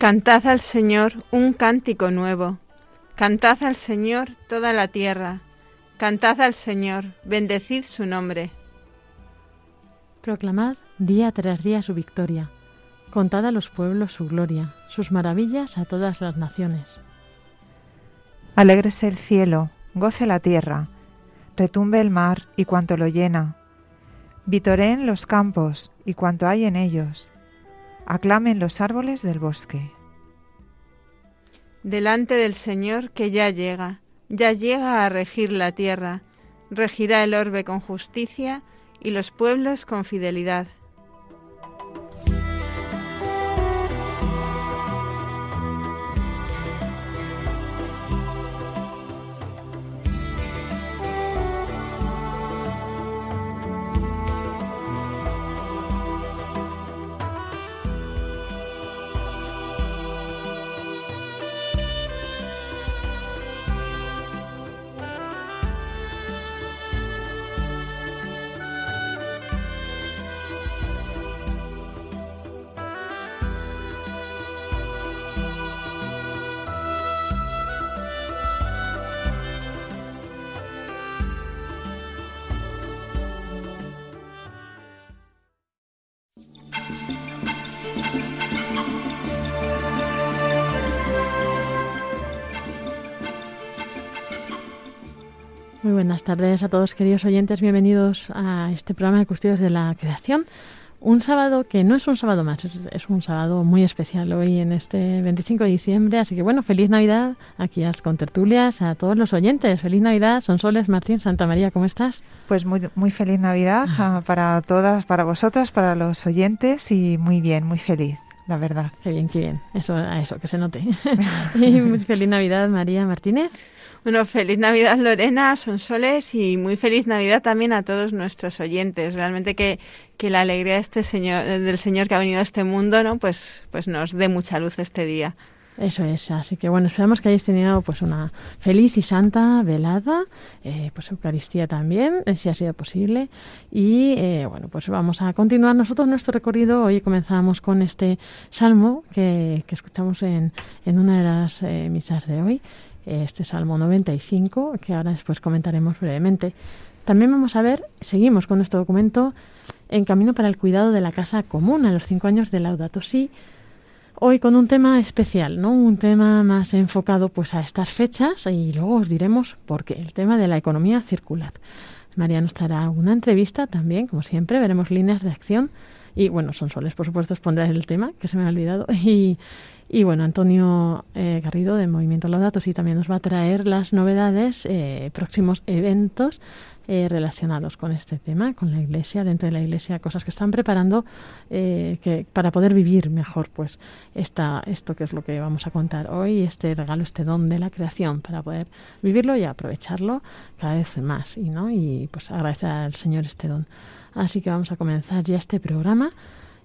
Cantad al Señor un cántico nuevo. Cantad al Señor toda la tierra. Cantad al Señor, bendecid su nombre. Proclamad día tras día su victoria. Contad a los pueblos su gloria, sus maravillas a todas las naciones. Alégrese el cielo, goce la tierra, retumbe el mar y cuanto lo llena. Vitoreen los campos y cuanto hay en ellos aclamen los árboles del bosque. Delante del Señor que ya llega, ya llega a regir la tierra, regirá el orbe con justicia y los pueblos con fidelidad. Buenas tardes a todos queridos oyentes, bienvenidos a este programa de Custodios de la Creación. Un sábado que no es un sábado más, es, un sábado muy especial hoy en este 25 de diciembre, así que bueno, feliz Navidad aquí a las contertulias, a todos los oyentes, feliz Navidad, Sonsoles, Martín, Santa María, ¿cómo estás? Pues muy, muy feliz Navidad ah, para todas, para vosotras, para los oyentes y muy bien, muy feliz la verdad. Qué bien, qué bien. Eso, a eso, que se note. y muy feliz Navidad, María Martínez. Bueno, feliz Navidad Lorena, Sonsoles y muy feliz Navidad también a todos nuestros oyentes. Realmente que, que la alegría de este señor, del Señor que ha venido a este mundo, ¿no? Pues, pues nos dé mucha luz este día. Eso es, así que bueno, esperamos que hayáis tenido pues una feliz y santa velada, eh, pues Eucaristía también, eh, si ha sido posible. Y eh, bueno, pues vamos a continuar nosotros nuestro recorrido. Hoy comenzamos con este salmo que, que escuchamos en, en una de las misas de hoy este Salmo 95, que ahora después comentaremos brevemente. También vamos a ver, seguimos con nuestro documento en camino para el cuidado de la casa común a los cinco años de Laudato Si. Hoy con un tema especial, ¿no? Un tema más enfocado pues a estas fechas y luego os diremos por qué. El tema de la economía circular. María nos dará una entrevista también, como siempre, veremos líneas de acción y bueno, son soles, por supuesto, os pondré el tema, que se me ha olvidado, y, y bueno, Antonio eh, Garrido de Movimiento Los Datos y también nos va a traer las novedades, eh, próximos eventos eh, relacionados con este tema, con la Iglesia, dentro de la Iglesia, cosas que están preparando eh, que, para poder vivir mejor pues esta, esto que es lo que vamos a contar hoy, este regalo, este don de la creación, para poder vivirlo y aprovecharlo cada vez más y, ¿no? y pues agradecer al Señor este don. Así que vamos a comenzar ya este programa,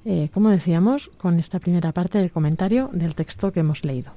eh, como decíamos, con esta primera parte del comentario del texto que hemos leído.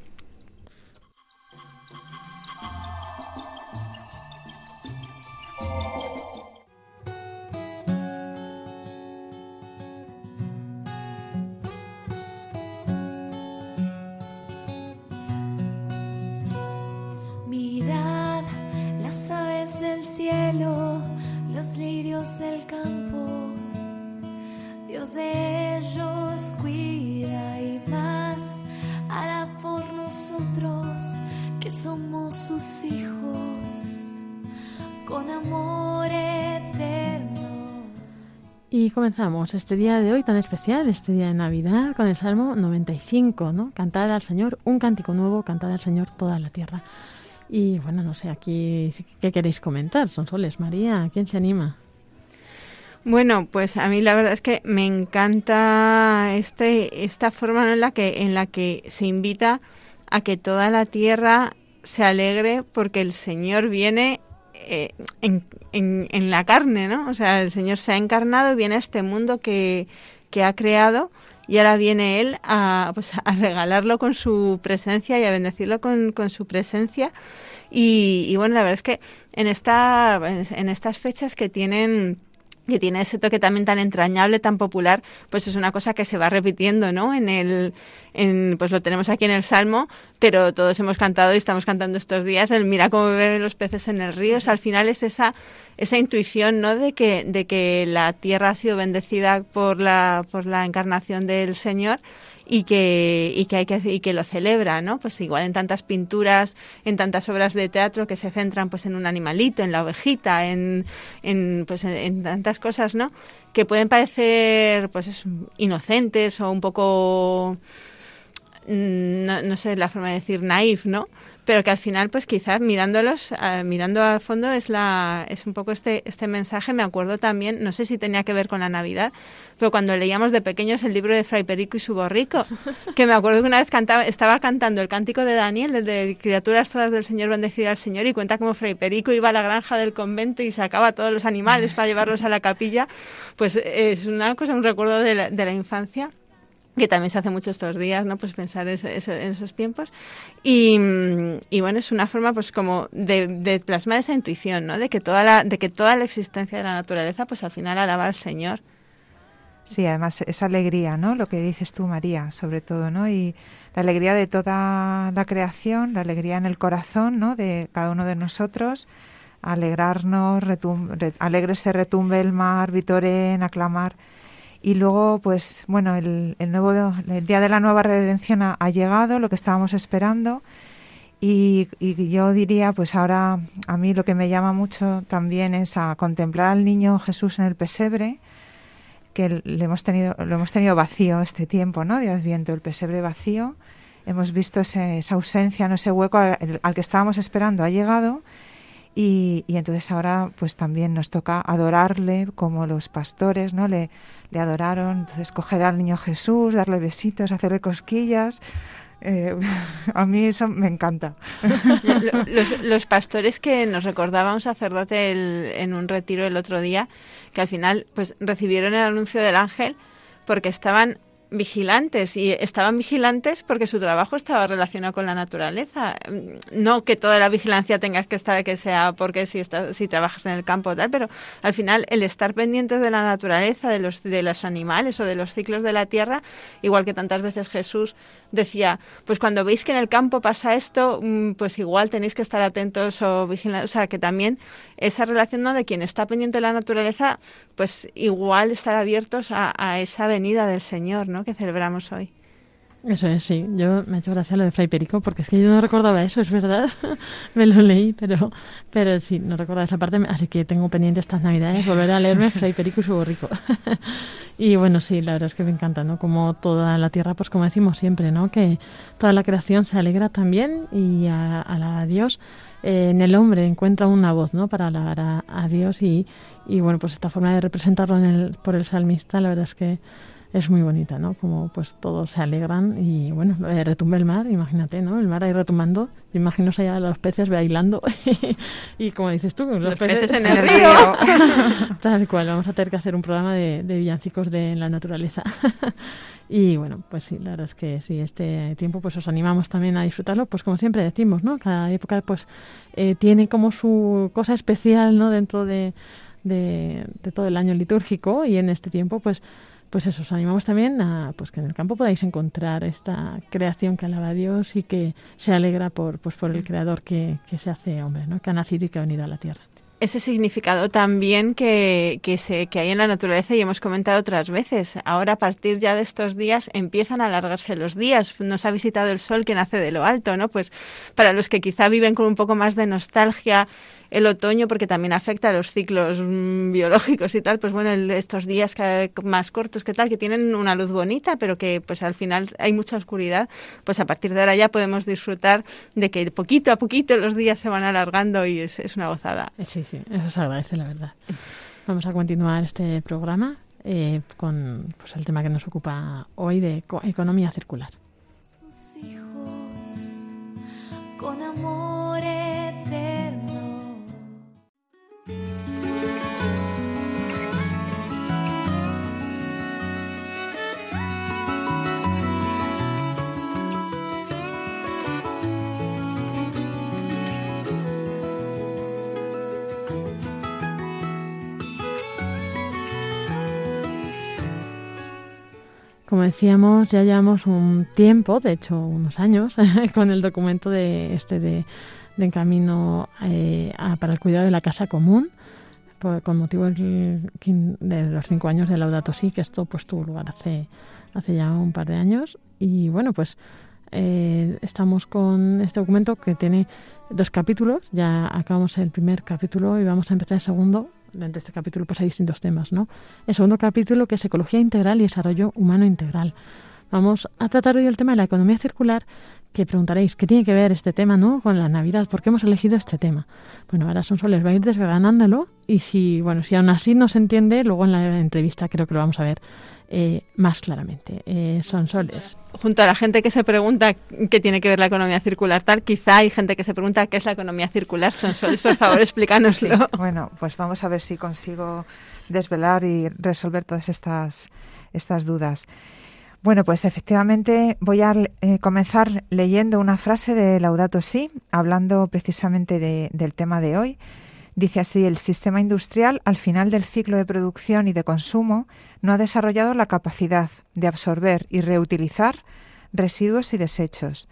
Comenzamos este día de hoy tan especial, este día de Navidad, con el Salmo 95, ¿no? Cantar al Señor un cántico nuevo, cantar al Señor toda la tierra. Y bueno, no sé, aquí, ¿qué queréis comentar? Son soles, María, ¿quién se anima? Bueno, pues a mí la verdad es que me encanta este, esta forma en la que en la que se invita a que toda la tierra se alegre porque el Señor viene eh, en, en, la carne, ¿no? O sea, el Señor se ha encarnado y viene a este mundo que, que ha creado y ahora viene Él a, pues, a regalarlo con su presencia y a bendecirlo con, con su presencia. Y, y, bueno, la verdad es que en, esta, en estas fechas que tienen que tiene ese toque también tan entrañable, tan popular, pues es una cosa que se va repitiendo, ¿no? En el, en, pues lo tenemos aquí en el Salmo, pero todos hemos cantado y estamos cantando estos días el mira cómo beben los peces en el río. O sea, al final es esa, esa intuición, ¿no? De que, de que la tierra ha sido bendecida por la, por la encarnación del Señor y que, y que hay que y que lo celebra, ¿no? Pues igual en tantas pinturas, en tantas obras de teatro que se centran pues en un animalito, en la ovejita, en, en pues en, tantas cosas, ¿no? Que pueden parecer pues inocentes o un poco no, no sé la forma de decir naif, ¿no? pero que al final pues quizás mirándolos uh, mirando al fondo es la es un poco este este mensaje. Me acuerdo también no sé si tenía que ver con la Navidad pero cuando leíamos de pequeños el libro de Fray Perico y su borrico que me acuerdo que una vez cantaba estaba cantando el cántico de Daniel el de criaturas todas del Señor bendecida al Señor y cuenta como Fray Perico iba a la granja del convento y sacaba todos los animales para llevarlos a la capilla. Pues es una cosa un recuerdo de la, de la infancia que también se hace mucho estos días, ¿no? Pues pensar en esos tiempos. Y, bueno, es una forma pues como de, plasmar esa intuición, ¿no? De que, toda la, de que toda la existencia de la naturaleza pues al final alaba al Señor. Sí, además esa alegría, ¿no? Lo que dices tú, María, sobre todo, ¿no? Y la alegría de toda la creación, la alegría en el corazón, ¿no? De cada uno de nosotros, alegrarnos, alegre se retumbe el mar, vitoren, aclamar y luego, pues bueno, el, el nuevo, el día de la nueva redención ha, llegado, lo que estábamos esperando. Y, y, yo diría, pues ahora a mí lo que me llama mucho también es a contemplar al niño Jesús en el pesebre, que le hemos tenido, lo hemos tenido vacío este tiempo, ¿no? De Adviento, el pesebre vacío. Hemos visto ese, esa ausencia, no ese hueco al, al que estábamos esperando ha llegado y, entonces ahora pues también nos toca adorarle como los pastores, ¿no? Le, le adoraron, entonces coger al niño Jesús, darle besitos, hacerle cosquillas. Eh, a mí eso me encanta. Los, pastores que nos recordaba un sacerdote en un retiro el otro día, que al final pues recibieron el anuncio del ángel porque estaban vigilantes y estaban vigilantes porque su trabajo estaba relacionado con la naturaleza. No que toda la vigilancia tengas que estar que sea porque si estás, si trabajas en el campo tal, pero al final el estar pendientes de la naturaleza, de los de los animales o de los ciclos de la tierra, igual que tantas veces Jesús decía, pues cuando veis que en el campo pasa esto, mm, pues igual tenéis que estar atentos o vigilantes, o sea, que también esa relación ¿no? de quien está pendiente de la naturaleza, pues igual estar abiertos a, a esa venida del Señor, ¿no? Que celebramos hoy. Eso es, sí. Yo me he hecho gracia lo de Fray Perico porque es que yo no recordaba eso, es verdad. me lo leí, pero pero sí, no recordaba esa parte. Así que tengo pendiente estas navidades volver a leerme Fray Perico y su borrico. y bueno, sí, la verdad es que me encanta, ¿no? Como toda la tierra, pues como decimos siempre, ¿no? Que toda la creación se alegra también y a, a, Dios eh, en el hombre encuentra una voz, ¿no? Para alabar a, Dios y, y bueno, pues esta forma de representarlo en el, por el salmista, la verdad es que es muy bonita, ¿no? Como pues todos se alegran y bueno, eh, retumba el mar, imagínate, ¿no? El mar ahí retumbando, imagino allá los peces bailando y como dices tú, los, peces, en el río. Tal cual, vamos a tener que hacer un programa de, villancicos de la naturaleza. y bueno, pues sí, la verdad es que sí, este tiempo pues os animamos también a disfrutarlo, pues como siempre decimos, ¿no? Cada época pues eh, tiene como su cosa especial, ¿no? Dentro de, de, de todo el año litúrgico y en este tiempo pues pues eso, os animamos también a pues que en el campo podáis encontrar esta creación que alaba a Dios y que se alegra por, pues, por el creador que, que se hace hombre, ¿no? que ha nacido y que ha venido a la tierra ese significado también que, que, se, que hay en la naturaleza y hemos comentado otras veces. Ahora, a partir ya de estos días, empiezan a alargarse los días. Nos ha visitado el sol que nace de lo alto, ¿no? Pues para los que quizá viven con un poco más de nostalgia el otoño porque también afecta a los ciclos mm, biológicos y tal, pues bueno, estos días más cortos que tal, que tienen una luz bonita, pero que pues al final hay mucha oscuridad, pues a partir de ahora ya podemos disfrutar de que poquito a poquito los días se van alargando y es, es una gozada. Sí, sí, eso se agradece, la verdad. Vamos a continuar este programa eh, con pues, el tema que nos ocupa hoy de economía circular. Sus hijos con amor Como decíamos, ya llevamos un tiempo, de hecho unos años, con el documento de este de, de Camino eh, para el cuidado de la casa común, con motivo de los cinco años de Laudato Si, que esto pues tuvo lugar hace, hace ya un par de años. Y bueno, pues eh, estamos con este documento que tiene dos capítulos. Ya acabamos el primer capítulo y vamos a empezar el segundo dentro de este capítulo pues hay distintos temas, ¿no? El segundo capítulo que es ecología integral y desarrollo humano integral. Vamos a tratar hoy el tema de la economía circular, que preguntaréis, ¿qué tiene que ver este tema, no? Con la Navidad, ¿por qué hemos elegido este tema? Bueno, ahora Sonsoles va a ir desgranándolo y si, bueno, si aún así no se entiende, luego en la entrevista creo que lo vamos a ver eh, más claramente. Eh, son soles. Junto a la gente que se pregunta qué tiene que ver la economía circular tal, quizá hay gente que se pregunta qué es la economía circular. Son soles, por favor, explícanoslo. bueno, pues vamos a ver si consigo desvelar y resolver todas estas, estas dudas. Bueno, pues efectivamente voy a eh, comenzar leyendo una frase de Laudato Si, hablando precisamente del tema de hoy. Dice así, el sistema industrial al final del ciclo de producción y de consumo no ha desarrollado la capacidad de absorber y reutilizar residuos y desechos.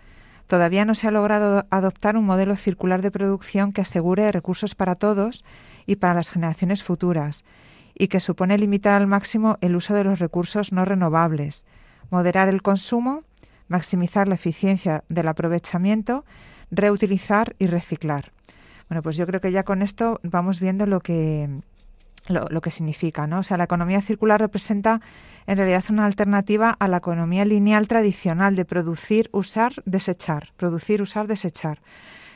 Todavía no se ha logrado adoptar un modelo circular de producción que asegure recursos para todos y para las generaciones futuras, y que supone limitar al máximo el uso de los recursos no renovables, moderar el consumo, maximizar la eficiencia del aprovechamiento, reutilizar y reciclar. Bueno, pues yo creo que ya con esto vamos viendo lo que, lo, que significa, ¿no? O sea, la economía circular representa en realidad una alternativa a la economía lineal tradicional de producir, usar, desechar, producir, usar, desechar.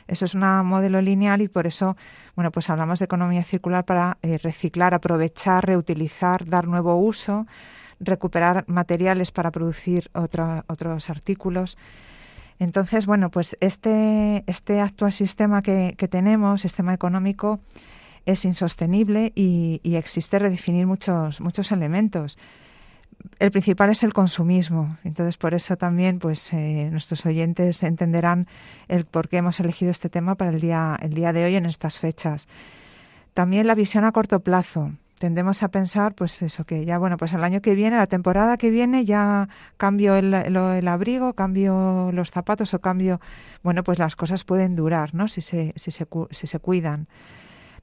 Eso es un modelo lineal y por eso, bueno, pues hablamos de economía circular para eh, reciclar, aprovechar, reutilizar, dar nuevo uso, recuperar materiales para producir otros artículos. Entonces, bueno, pues este, este actual sistema que, tenemos, sistema económico, es insostenible y, existe redefinir muchos, muchos elementos. El principal es el consumismo. Entonces, por eso también, pues, eh, nuestros oyentes entenderán el por qué hemos elegido este tema para el día, el día de hoy en estas fechas. También la visión a corto plazo tendemos a pensar, pues eso, que ya, bueno, pues el año que viene, la temporada que viene, ya cambio el, el, abrigo, cambio los zapatos o cambio, bueno, pues las cosas pueden durar, ¿no? Si se, si se, si se cuidan.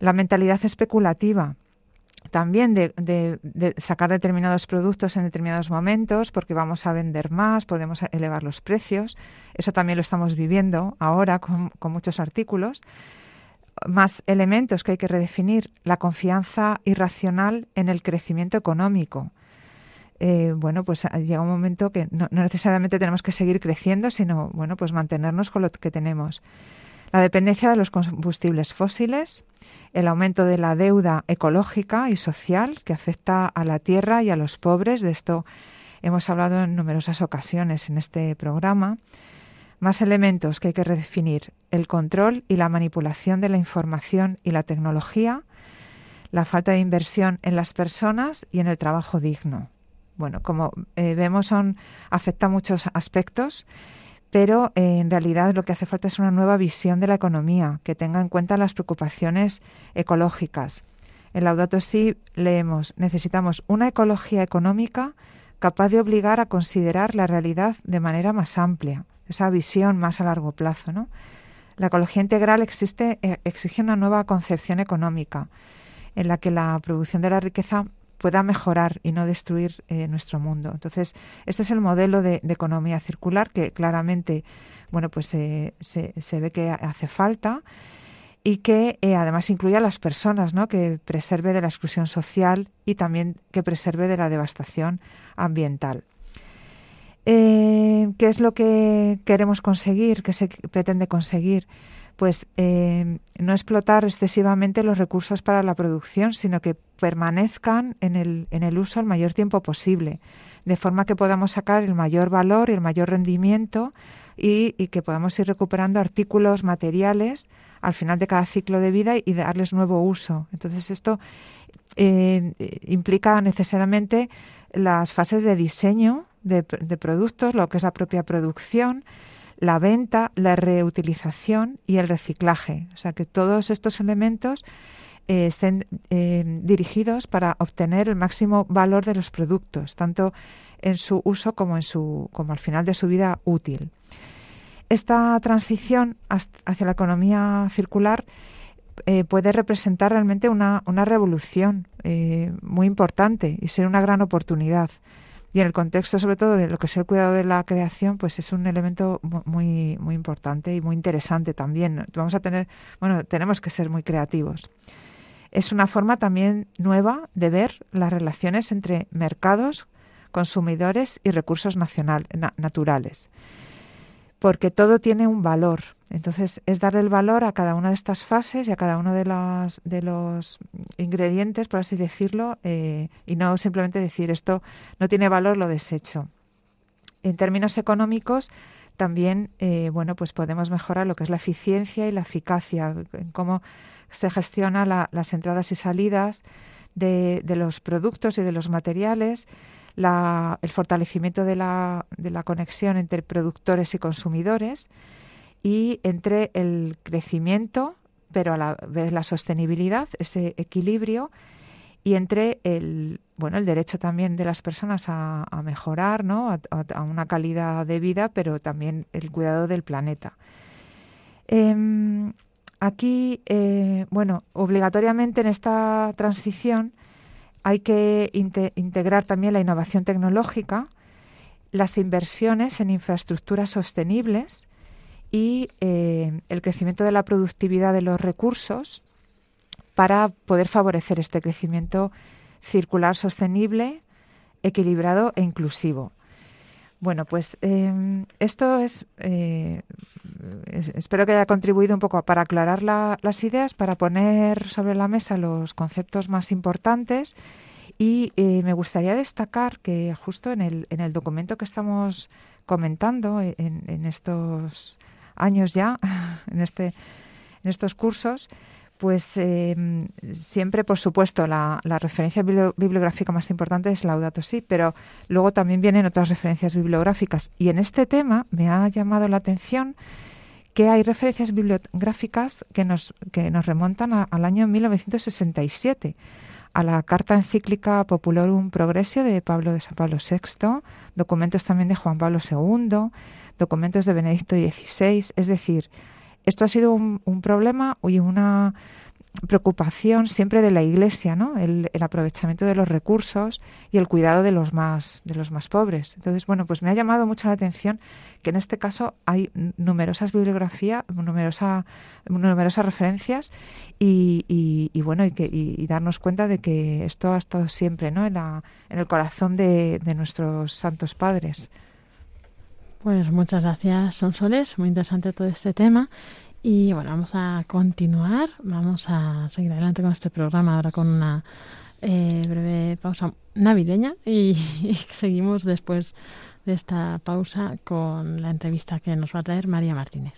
La mentalidad especulativa. también de, sacar determinados productos en determinados momentos porque vamos a vender más, podemos elevar los precios. Eso también lo estamos viviendo ahora con, muchos artículos. Más elementos que hay que redefinir, la confianza irracional en el crecimiento económico. Eh, bueno, pues llega un momento que no, no, necesariamente tenemos que seguir creciendo, sino bueno, pues mantenernos con lo que tenemos la dependencia de los combustibles fósiles, el aumento de la deuda ecológica y social que afecta a la tierra y a los pobres. De esto hemos hablado en numerosas ocasiones en este programa. Más elementos que hay que redefinir, el control y la manipulación de la información y la tecnología, la falta de inversión en las personas y en el trabajo digno. Bueno, como eh, vemos, son, afecta muchos aspectos pero eh, en realidad lo que hace falta es una nueva visión de la economía que tenga en cuenta las preocupaciones ecológicas. En Laudato Si leemos, necesitamos una ecología económica capaz de obligar a considerar la realidad de manera más amplia, esa visión más a largo plazo. ¿no? La ecología integral existe, eh, exige una nueva concepción económica en la que la producción de la riqueza pueda mejorar y no destruir eh, nuestro mundo. Entonces, este es el modelo de, economía circular que claramente, bueno, pues se, se, ve que hace falta y que eh, además incluye a las personas, ¿no? Que preserve de la exclusión social y también que preserve de la devastación ambiental. ¿Qué es lo que queremos conseguir? ¿Qué se pretende conseguir? pues eh, no explotar excesivamente los recursos para la producción, sino que permanezcan en el, en el uso el mayor tiempo posible, de forma que podamos sacar el mayor valor y el mayor rendimiento y, que podamos ir recuperando artículos materiales al final de cada ciclo de vida y darles nuevo uso. Entonces esto eh, implica necesariamente las fases de diseño de, productos, lo que es la propia producción, la venta, la reutilización y el reciclaje. O sea, que todos estos elementos eh, estén eh, dirigidos para obtener el máximo valor de los productos, tanto en su uso como, en su, como al final de su vida útil. Esta transición hacia la economía circular eh, puede representar realmente una, una revolución muy importante y ser una gran oportunidad. Y en el contexto sobre todo de lo que es el cuidado de la creación pues es un elemento muy muy importante y muy interesante también. Vamos a tener bueno tenemos que ser muy creativos. Es una forma también nueva de ver las relaciones entre mercados consumidores y recursos nacional, naturales porque todo tiene un valor. Entonces, es darle el valor a cada una de estas fases y a cada uno de los, de los ingredientes, por así decirlo, eh, y no simplemente decir esto no tiene valor, lo desecho. En términos económicos, también, eh, bueno, pues podemos mejorar lo que es la eficiencia y la eficacia, en cómo se gestiona las entradas y salidas de, de los productos y de los materiales, el fortalecimiento de la, de la conexión entre productores y consumidores y entre el crecimiento, pero a la vez la sostenibilidad, ese equilibrio, y entre el, bueno, el derecho también de las personas a, mejorar, ¿no? A, una calidad de vida, pero también el cuidado del planeta. Em, aquí, eh, bueno, obligatoriamente en esta transición hay que integrar también la innovación tecnológica, las inversiones en infraestructuras sostenibles y eh, el crecimiento de la productividad de los recursos para poder favorecer este crecimiento circular sostenible, equilibrado e inclusivo. Bueno, pues em, esto eh, es, espero que haya contribuido un poco para aclarar las ideas, para poner sobre la mesa los conceptos más importantes y eh, me gustaría destacar que justo en el, en el documento que estamos comentando en, en estos años ya, en, este, en estos cursos, pues em, siempre, por supuesto, la, referencia bibliográfica más importante es Laudato Si, pero luego también vienen otras referencias bibliográficas. Y en este tema me ha llamado la atención que hay referencias bibliográficas que nos, que nos remontan al año 1967, a la Carta Encíclica Populorum Progressio de Pablo de San Pablo VI, documentos también de Juan Pablo II, documentos de Benedicto XVI, es decir, esto ha sido un, problema y una preocupación siempre de la Iglesia, ¿no? El, aprovechamiento de los recursos y el cuidado de los más de los más pobres. Entonces, bueno, pues me ha llamado mucho la atención que en este caso hay numerosas bibliografías, numerosa, numerosas referencias y, bueno y, que, y, darnos cuenta de que esto ha estado siempre, ¿no? En, el corazón de nuestros santos padres. Pues muchas gracias, Sonsoles. Muy interesante todo este tema. Y bueno, vamos a continuar, vamos a seguir adelante con este programa ahora con una eh, breve pausa navideña y, seguimos después de esta pausa con la entrevista que nos va a traer María Martínez.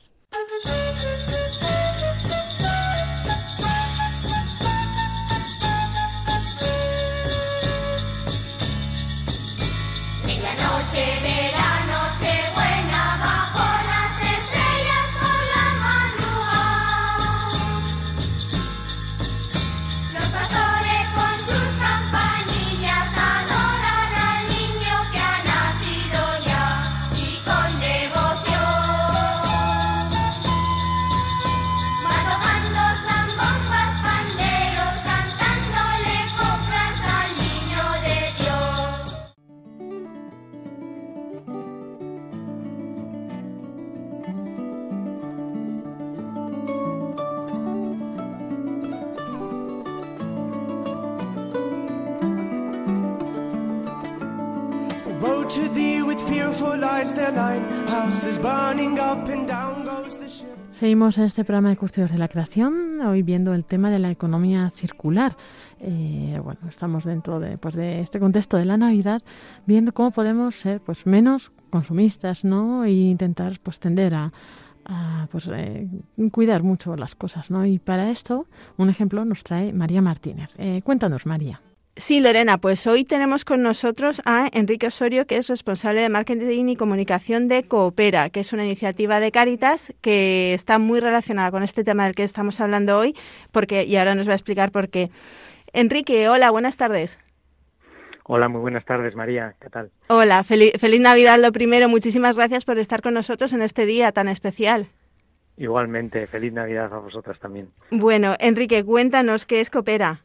Seguimos en este programa de Custodios de la Creación, hoy viendo el tema de la economía circular. Eh, bueno, estamos dentro de, pues, de este contexto de la Navidad, viendo cómo podemos ser pues, menos consumistas ¿no? e intentar pues, tender a, pues, eh, cuidar mucho las cosas. ¿no? Y para esto, un ejemplo nos trae María Martínez. Eh, cuéntanos, María. Sí, Lorena, pues hoy tenemos con nosotros a Enrique Osorio, que es responsable de marketing y comunicación de Coopera, que es una iniciativa de Caritas que está muy relacionada con este tema del que estamos hablando hoy, porque y ahora nos va a explicar por qué. Enrique, hola, buenas tardes. Hola, muy buenas tardes, María. ¿Qué tal? Hola, feliz, feliz Navidad lo primero. Muchísimas gracias por estar con nosotros en este día tan especial. Igualmente, feliz Navidad a vosotras también. Bueno, Enrique, cuéntanos qué es Coopera.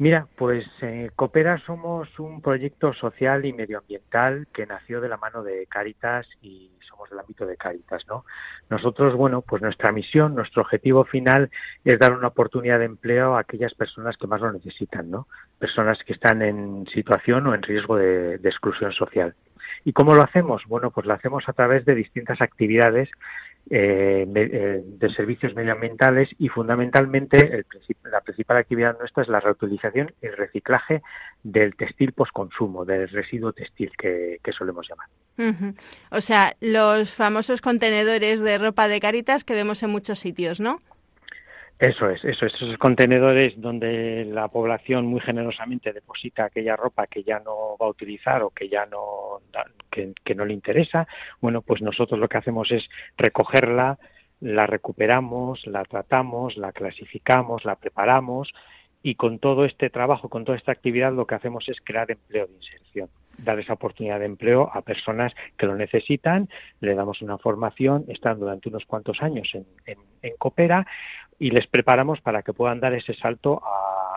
Mira, pues eh, Coopera somos un proyecto social y medioambiental que nació de la mano de Caritas y somos del ámbito de Caritas, ¿no? Nosotros, bueno, pues nuestra misión, nuestro objetivo final es dar una oportunidad de empleo a aquellas personas que más lo necesitan, ¿no? Personas que están en situación o en riesgo de exclusión social. ¿Y cómo lo hacemos? Bueno, pues lo hacemos a través de distintas actividades eh, eh, de servicios medioambientales y fundamentalmente la principal actividad nuestra es la reutilización y reciclaje del textil postconsumo, del residuo textil que, solemos llamar. O sea, los famosos contenedores de ropa de caritas que vemos en muchos sitios, ¿no? Eso es, eso es, esos contenedores donde la población muy generosamente deposita aquella ropa que ya no va a utilizar o que ya no que, no le interesa. Bueno, pues nosotros lo que hacemos es recogerla, la recuperamos, la tratamos, la clasificamos, la preparamos y con todo este trabajo, con toda esta actividad, lo que hacemos es crear empleo de inserción, dar esa oportunidad de empleo a personas que lo necesitan, le damos una formación, están durante unos cuantos años en, en, en Coopera, y les preparamos para que puedan dar ese salto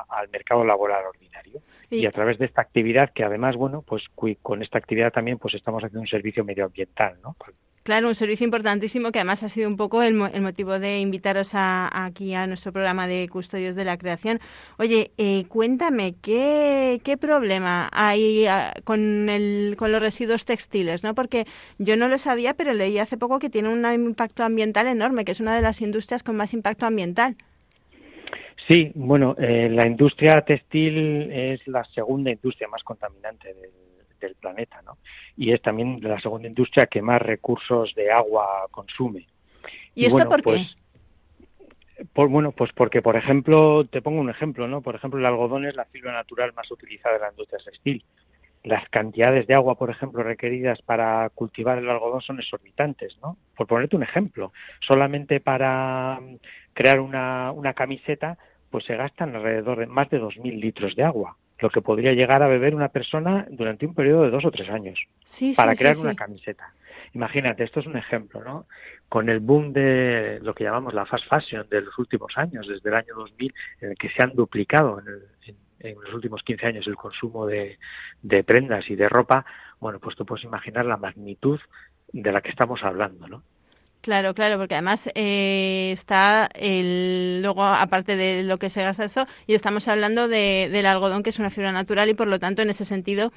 al mercado laboral ordinario. Y, a través de esta actividad, que además, bueno, pues con esta actividad también pues estamos haciendo un servicio medioambiental, ¿no? Claro, un servicio importantísimo que además ha sido un poco el, motivo de invitaros aquí a nuestro programa de Custodios de la Creación. Oye, eh, cuéntame, ¿qué, ¿qué problema hay ah, con, el, con los residuos textiles? ¿no? Porque yo no lo sabía, pero leí hace poco que tiene un impacto ambiental enorme, que es una de las industrias con más impacto ambiental. Sí, bueno, eh, la industria textil es la segunda industria más contaminante del del planeta, ¿no? Y es también la segunda industria que más recursos de agua consume. ¿Y, esto por qué? Pues, bueno, pues porque, por ejemplo, te pongo un ejemplo, ¿no? Por ejemplo, el algodón es la fibra natural más utilizada en la industria textil. Las cantidades de agua, por ejemplo, requeridas para cultivar el algodón son exorbitantes, ¿no? Por ponerte un ejemplo, solamente para mm, crear una, una camiseta, pues se gastan alrededor de más de 2.000 litros de agua lo que podría llegar a beber una persona durante un periodo de dos o tres años para crear una camiseta. Imagínate, esto es un ejemplo, ¿no? Con el boom de lo que llamamos la fast fashion de los últimos años, desde el año 2000, en el que se han duplicado en, en, los últimos 15 años el consumo de, de prendas y de ropa, bueno, pues tú puedes imaginar la magnitud de la que estamos hablando, ¿no? Claro, claro, porque además eh, está el, luego, aparte de lo que se gasta eso, y estamos hablando de, del algodón, que es una fibra natural y por lo tanto, en ese sentido,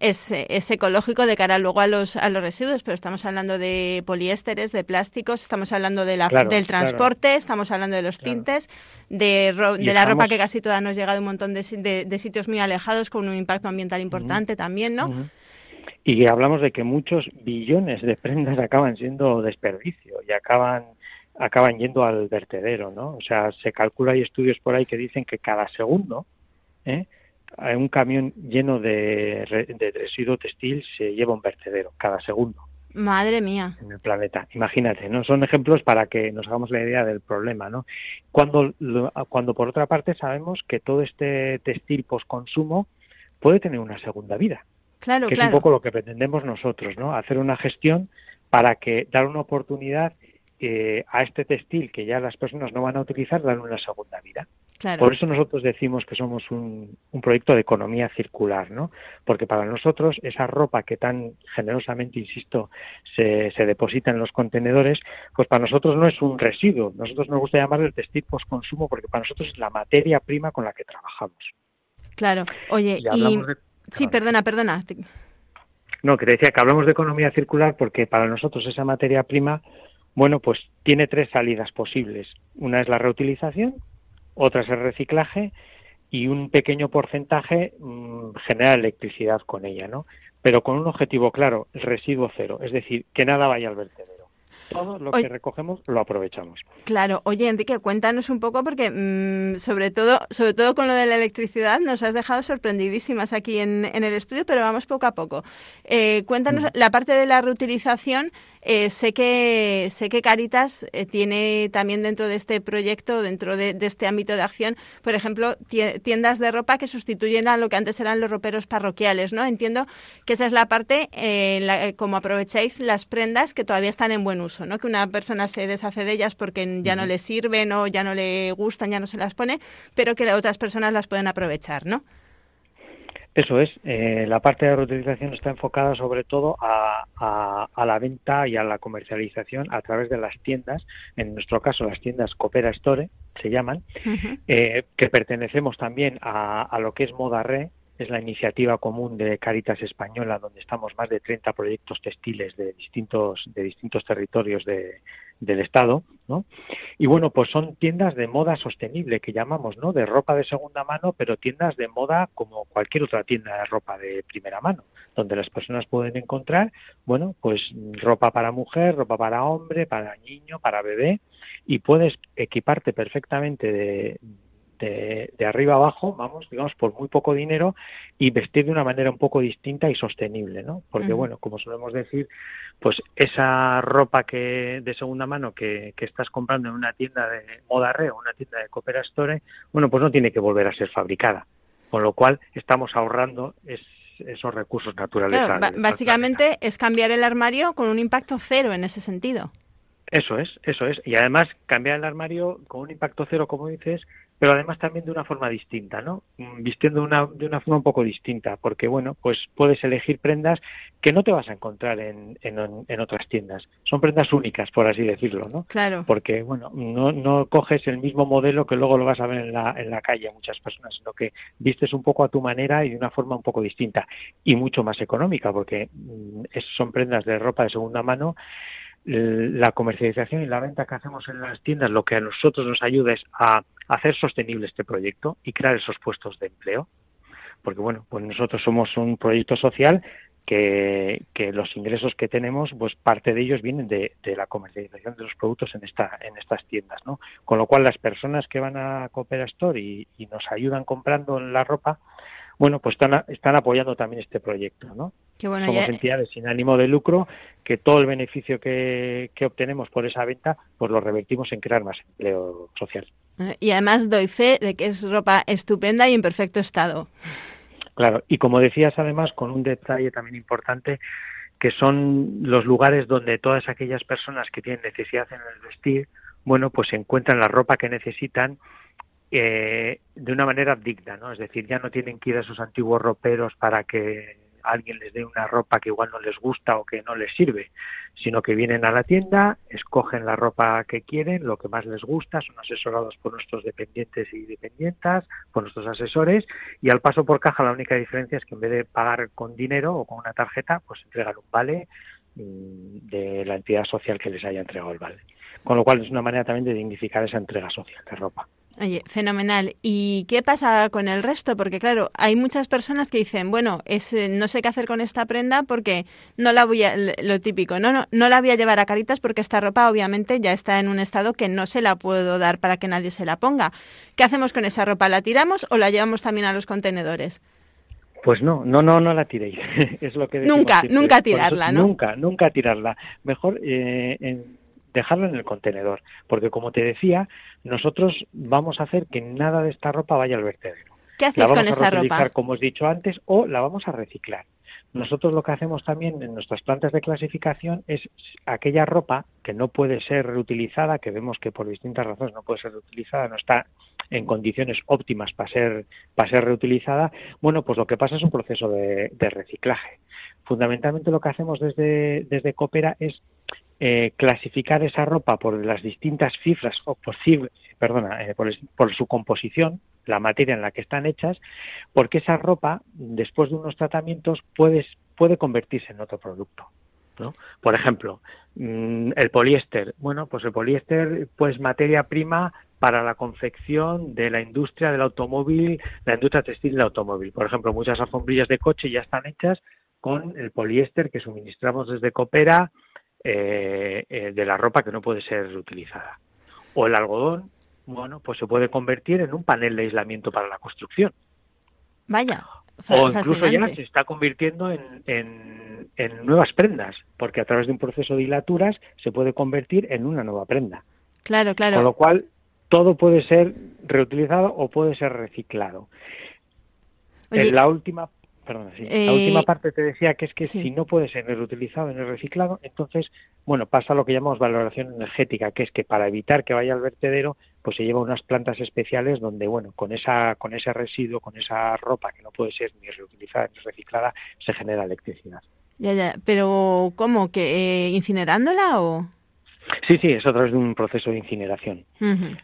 es, es ecológico de cara luego a los, a los residuos, pero estamos hablando de poliésteres, de plásticos, estamos hablando de la, del transporte, estamos hablando de los tintes, de, de la ropa que casi toda nos llega de un montón de, de, sitios muy alejados con un impacto ambiental importante también, ¿no? Y hablamos de que muchos billones de prendas acaban siendo desperdicio y acaban acaban yendo al vertedero, ¿no? O sea, se calcula, hay estudios por ahí que dicen que cada segundo, ¿eh? un camión lleno de, de residuo textil se lleva un vertedero, cada segundo. Madre mía. En el planeta. Imagínate, ¿no? Son ejemplos para que nos hagamos la idea del problema, ¿no? Cuando, cuando por otra parte sabemos que todo este textil post-consumo puede tener una segunda vida. Claro, que es un poco lo que pretendemos nosotros, ¿no? Hacer una gestión para que dar una oportunidad eh, a este textil que ya las personas no van a utilizar, darle una segunda vida. Por eso nosotros decimos que somos un, un, proyecto de economía circular, ¿no? Porque para nosotros esa ropa que tan generosamente, insisto, se, se deposita en los contenedores, pues para nosotros no es un residuo. Nosotros nos gusta llamarlo el textil postconsumo porque para nosotros es la materia prima con la que trabajamos. Claro. Oye, y, Sí, perdona, perdona. No, que te decía que hablamos de economía circular porque para nosotros esa materia prima, bueno, pues tiene tres salidas posibles. Una es la reutilización, otra es el reciclaje y un pequeño porcentaje mm, genera electricidad con ella, ¿no? Pero con un objetivo claro, el residuo cero, es decir, que nada vaya al vertedero todo lo que recogemos lo aprovechamos. Claro, oye Enrique, cuéntanos un poco porque mm, sobre todo, sobre todo con lo de la electricidad nos has dejado sorprendidísimas aquí en, en el estudio, pero vamos poco a poco. Eh, cuéntanos la parte de la reutilización. Eh, sé que sé que Caritas eh, tiene también dentro de este proyecto, dentro de, este ámbito de acción, por ejemplo, tiendas de ropa que sustituyen a lo que antes eran los roperos parroquiales, ¿no? Entiendo que esa es la parte en la, como aprovecháis las prendas que todavía están en buen uso, ¿no? Que una persona se deshace de ellas porque ya no le sirven o ya no le gustan, ya no se las pone, pero que otras personas las pueden aprovechar, ¿no? Eso es, eh, la parte de reutilización está enfocada sobre todo a, a, la venta y a la comercialización a través de las tiendas, en nuestro caso las tiendas Coopera Store se llaman, eh, que pertenecemos también a, a, lo que es Moda Re, es la iniciativa común de Caritas Española, donde estamos más de 30 proyectos textiles de distintos, de distintos territorios de, del Estado, ¿no? Y bueno, pues son tiendas de moda sostenible que llamamos, ¿no? De ropa de segunda mano, pero tiendas de moda como cualquier otra tienda de ropa de primera mano, donde las personas pueden encontrar, bueno, pues ropa para mujer, ropa para hombre, para niño, para bebé, y puedes equiparte perfectamente de, de, arriba abajo, vamos, digamos, por muy poco dinero y vestir de una manera un poco distinta y sostenible, ¿no? Porque, bueno, como solemos decir, pues esa ropa que de segunda mano que, que estás comprando en una tienda de moda re o una tienda de Coopera Store, bueno, pues no tiene que volver a ser fabricada. Con lo cual estamos ahorrando esos recursos naturales. básicamente es cambiar el armario con un impacto cero en ese sentido. Eso es, eso es. Y además cambiar el armario con un impacto cero, como dices, pero además también de una forma distinta, ¿no? Mm, vistiendo una, de una forma un poco distinta, porque bueno, pues puedes elegir prendas que no te vas a encontrar en, en, otras tiendas. Son prendas únicas, por así decirlo, ¿no? Claro. Porque bueno, no, no coges el mismo modelo que luego lo vas a ver en la, en la calle a muchas personas, sino que vistes un poco a tu manera y de una forma un poco distinta y mucho más económica, porque mm, son prendas de ropa de segunda mano la comercialización y la venta que hacemos en las tiendas lo que a nosotros nos ayuda es a hacer sostenible este proyecto y crear esos puestos de empleo. Porque bueno, pues nosotros somos un proyecto social que, que los ingresos que tenemos, pues parte de ellos vienen de, de, la comercialización de los productos en esta, en estas tiendas, ¿no? Con lo cual las personas que van a Coopera Store y, y nos ayudan comprando la ropa, bueno, pues están, están apoyando también este proyecto, ¿no? Somos entidades sin ánimo de lucro que todo el beneficio que, que obtenemos por esa venta, pues lo revertimos en crear más empleo social. Y además doy fe de que es ropa estupenda y en perfecto estado. Claro, y como decías además, con un detalle también importante, que son los lugares donde todas aquellas personas que tienen necesidad en el vestir, bueno, pues encuentran la ropa que necesitan eh, de una manera digna, ¿no? Es decir, ya no tienen que ir a esos antiguos roperos para que alguien les dé una ropa que igual no les gusta o que no les sirve, sino que vienen a la tienda, escogen la ropa que quieren, lo que más les gusta, son asesorados por nuestros dependientes y dependientas, por nuestros asesores, y al paso por caja la única diferencia es que en vez de pagar con dinero o con una tarjeta, pues entregan un vale mm, de la entidad social que les haya entregado el vale. Con lo cual es una manera también de dignificar esa entrega social de ropa. Oye, fenomenal. ¿Y qué pasa con el resto? Porque claro, hay muchas personas que dicen, bueno, es, eh, no sé qué hacer con esta prenda porque no la voy a, lo típico, no, no, no la voy a llevar a caritas porque esta ropa obviamente ya está en un estado que no se la puedo dar para que nadie se la ponga. ¿Qué hacemos con esa ropa? ¿La tiramos o la llevamos también a los contenedores? Pues no, no, no, no la tiréis. es lo que nunca, nunca tirarla, ¿no? Nunca, nunca tirarla. Mejor eh, en dejarlo en el contenedor, porque como te decía, nosotros vamos a hacer que nada de esta ropa vaya al vertedero. ¿Qué haces con esa ropa? Como os he dicho antes, o la vamos a reciclar. Nosotros lo que hacemos también en nuestras plantas de clasificación es aquella ropa que no puede ser reutilizada, que vemos que por distintas razones no puede ser reutilizada, no está en condiciones óptimas para ser, para ser reutilizada, bueno, pues lo que pasa es un proceso de, de reciclaje. Fundamentalmente lo que hacemos desde, desde Coopera es eh, clasificar esa ropa por las distintas cifras o por, perdona, eh, por, su composición, la materia en la que están hechas, porque esa ropa, después de unos tratamientos, puede, puede convertirse en otro producto. ¿no? Por ejemplo, mm, el poliéster. Bueno, pues el poliéster, pues materia prima para la confección de la industria del automóvil, la industria textil del automóvil. Por ejemplo, muchas alfombrillas de coche ya están hechas con el poliéster que suministramos desde Coopera eh, eh, de la ropa que no puede ser reutilizada. O el algodón, bueno, pues se puede convertir en un panel de aislamiento para la construcción. Vaya. O incluso ya se está convirtiendo en, en, nuevas prendas, porque a través de un proceso de hilaturas se puede convertir en una nueva prenda. Claro, claro. Con lo cual, todo puede ser reutilizado o puede ser reciclado. en la última Perdona, sí. la última eh, parte te decía que es que si no puede ser reutilizado ni reciclado, entonces, bueno, pasa lo que llamamos valoración energética, que es que para evitar que vaya al vertedero, pues se lleva unas plantas especiales donde, bueno, con esa con ese residuo, con esa ropa que no puede ser ni reutilizada ni reciclada, se genera electricidad. Ya, ya, pero ¿cómo? ¿Que eh, incinerándola o...? Sí, sí, es a través de un proceso de incineración.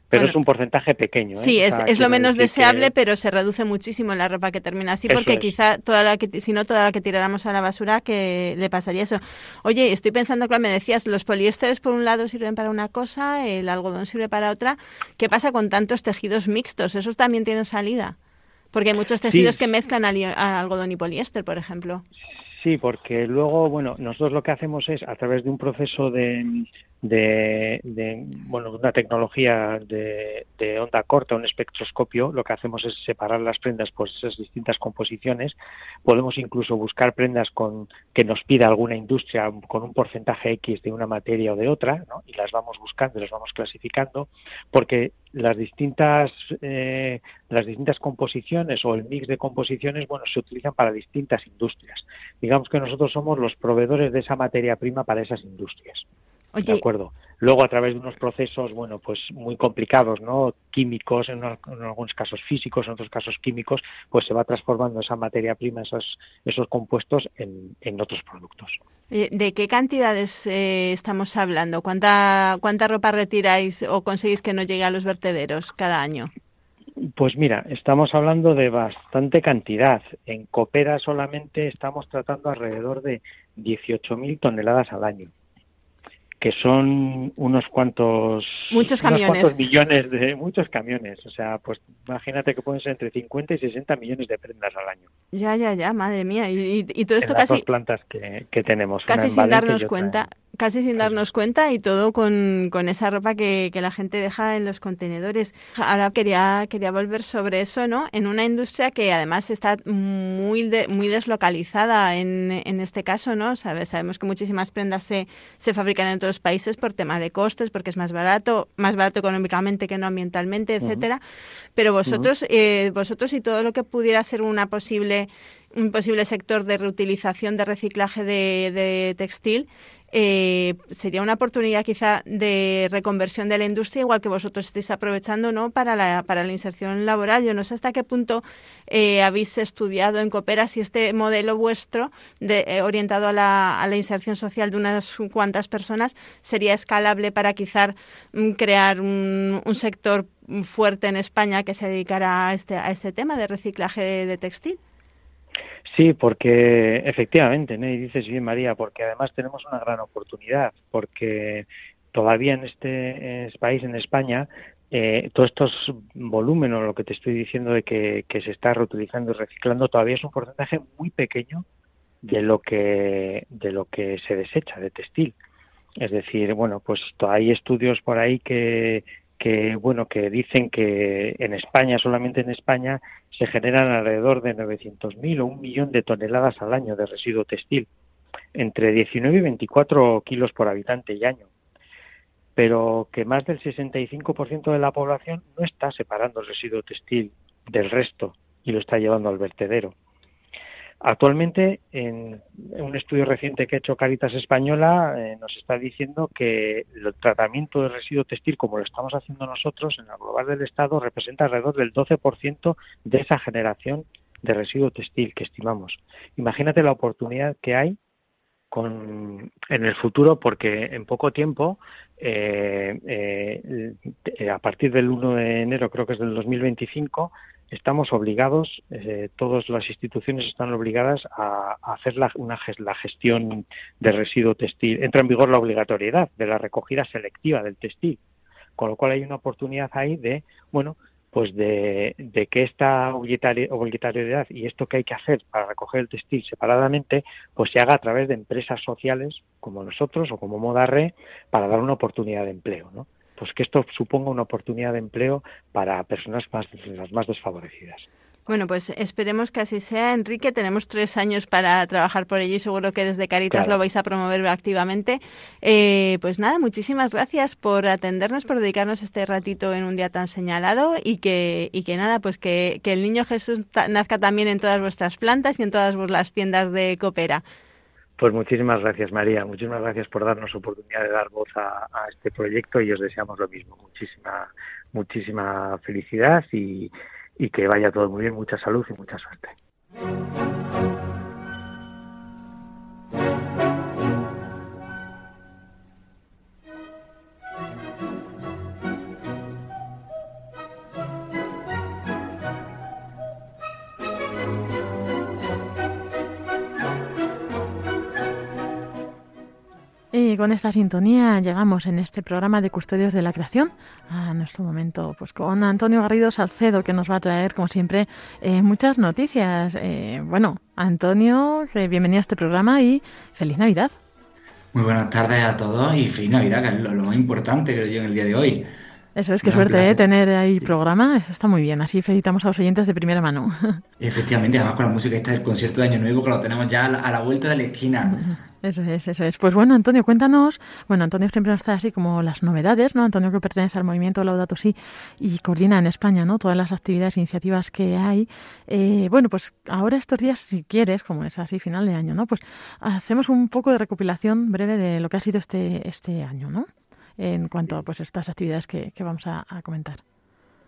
Pero es un porcentaje pequeño. ¿eh? Sí, es, lo menos deseable, pero se reduce muchísimo la ropa que termina así, porque quizá toda la que, si no toda la que tiráramos a la basura, que le pasaría eso. Oye, estoy pensando, claro, me decías, los poliésteres por un lado sirven para una cosa, el algodón sirve para otra. ¿Qué pasa con tantos tejidos mixtos? ¿Esos también tienen salida? Porque hay muchos tejidos que mezclan algodón y poliéster, por ejemplo. Sí, porque luego, bueno, nosotros lo que hacemos es a través de un proceso de, de, de bueno, una tecnología de, de, onda corta, un espectroscopio, lo que hacemos es separar las prendas por esas distintas composiciones. Podemos incluso buscar prendas con que nos pida alguna industria con un porcentaje X de una materia o de otra, ¿no? y las vamos buscando, las vamos clasificando, porque las distintas eh, las distintas composiciones o el mix de composiciones, bueno, se utilizan para distintas industrias digamos que nosotros somos los proveedores de esa materia prima para esas industrias. De acuerdo. Luego, a través de unos procesos, bueno, pues muy complicados, ¿no? Químicos, en, algunos casos físicos, en otros casos químicos, pues se va transformando esa materia prima, esos, esos compuestos, en, en otros productos. ¿De qué cantidades eh, estamos hablando? ¿Cuánta, ¿Cuánta ropa retiráis o conseguís que no llegue a los vertederos cada año? Pues mira, estamos hablando de bastante cantidad. En Coopera solamente estamos tratando alrededor de 18.000 toneladas al año que son unos cuantos muchos camiones. millones de muchos camiones. O sea pues imagínate que pueden ser entre 50 y 60 millones de prendas al año. Ya ya ya madre mía. Y, todo esto en casi las plantas que, que tenemos casi sin darnos cuenta casi sin darnos cuenta y todo con, con esa ropa que, que, la gente deja en los contenedores. Ahora quería, quería volver sobre eso, ¿no? En una industria que además está muy, muy deslocalizada en, en este caso, ¿no? sabemos que muchísimas prendas se, se fabrican en otros países por tema de costes, porque es más barato, más barato económicamente que no ambientalmente, etcétera. Pero vosotros, eh, vosotros y todo lo que pudiera ser una posible un posible sector de reutilización, de reciclaje de, textil, eh, sería una oportunidad quizá de reconversión de la industria, igual que vosotros estáis aprovechando ¿no? para, la, para la inserción laboral. Yo no sé hasta qué punto eh, habéis estudiado en Coopera si este modelo vuestro de, eh, orientado a la, a la, inserción social de unas cuantas personas sería escalable para quizá mm, crear un, sector fuerte en España que se dedicara a este, a este tema de reciclaje de textil. Sí, porque efectivamente, ¿no? y dices bien María, porque además tenemos una gran oportunidad, porque todavía en este, país, en España, eh, todos estos volúmenes, lo que te estoy diciendo de que, se está reutilizando y reciclando, todavía es un porcentaje muy pequeño de lo que de lo que se desecha de textil. Es decir, bueno, pues hay estudios por ahí que, que bueno que dicen que en España solamente en España se generan alrededor de 900.000 o un millón de toneladas al año de residuo textil entre 19 y 24 kilos por habitante y año. Pero que más del 65% de la población no está separando el residuo textil del resto y lo está llevando al vertedero Actualmente, en un estudio reciente que ha hecho Caritas Española, eh, nos está diciendo que el tratamiento de residuo textil, como lo estamos haciendo nosotros en la global del Estado, representa alrededor del 12% de esa generación de residuo textil que estimamos. Imagínate la oportunidad que hay con, en el futuro, porque en poco tiempo, eh, eh, a partir del 1 de enero, creo que es del 2025, estamos obligados, eh, todas las instituciones están obligadas a, hacer la, una, la gestión de residuo textil. Entra en vigor la obligatoriedad de la recogida selectiva del textil, con lo cual hay una oportunidad ahí de, bueno, pues de, que esta obligatoriedad y esto que hay que hacer para recoger el textil separadamente, pues se haga a través de empresas sociales como nosotros o como Modarre para dar una oportunidad de empleo, ¿no? Pues que esto suponga una oportunidad de empleo para personas más, las más desfavorecidas. Bueno, pues esperemos que así sea, Enrique. Tenemos tres años para trabajar por ello y seguro que desde Caritas lo vais a promover activamente. Eh, pues nada, muchísimas gracias por atendernos, por dedicarnos este ratito en un día tan señalado y que, y que nada, pues que, que el niño Jesús nazca también en todas vuestras plantas y en todas las tiendas de Coopera. Pues muchísimas gracias, María. Muchísimas gracias por darnos oportunidad de dar voz a, este proyecto y os deseamos lo mismo. Muchísima, muchísima felicidad y, y que vaya todo muy bien, mucha salud y mucha suerte. Y con esta sintonía llegamos en este programa de Custodios de la Creación a nuestro momento pues con Antonio Garrido Salcedo que nos va a traer como siempre eh, muchas noticias. Eh, bueno, Antonio, bienvenido a este programa y feliz Navidad. Muy buenas tardes a todos y feliz Navidad, que es lo, más importante creo yo en el día de hoy. Eso es, qué suerte ¿eh? tener ahí programa, eso está muy bien, así felicitamos a los oyentes de primera mano. Efectivamente, además con la música esta del concierto de Año Nuevo que lo tenemos ya a la vuelta de la esquina. Eso es, eso es. Pues bueno, Antonio, cuéntanos. Bueno, Antonio siempre nos trae así como las novedades, ¿no? Antonio que pertenece al movimiento Laudato Si y coordina en España, ¿no? Todas las actividades e iniciativas que hay. Eh, bueno, pues ahora estos días, si quieres, como es así final de año, ¿no? Pues hacemos un poco de recopilación breve de lo que ha sido este, este año, ¿no? En cuanto a pues estas actividades que, vamos a comentar.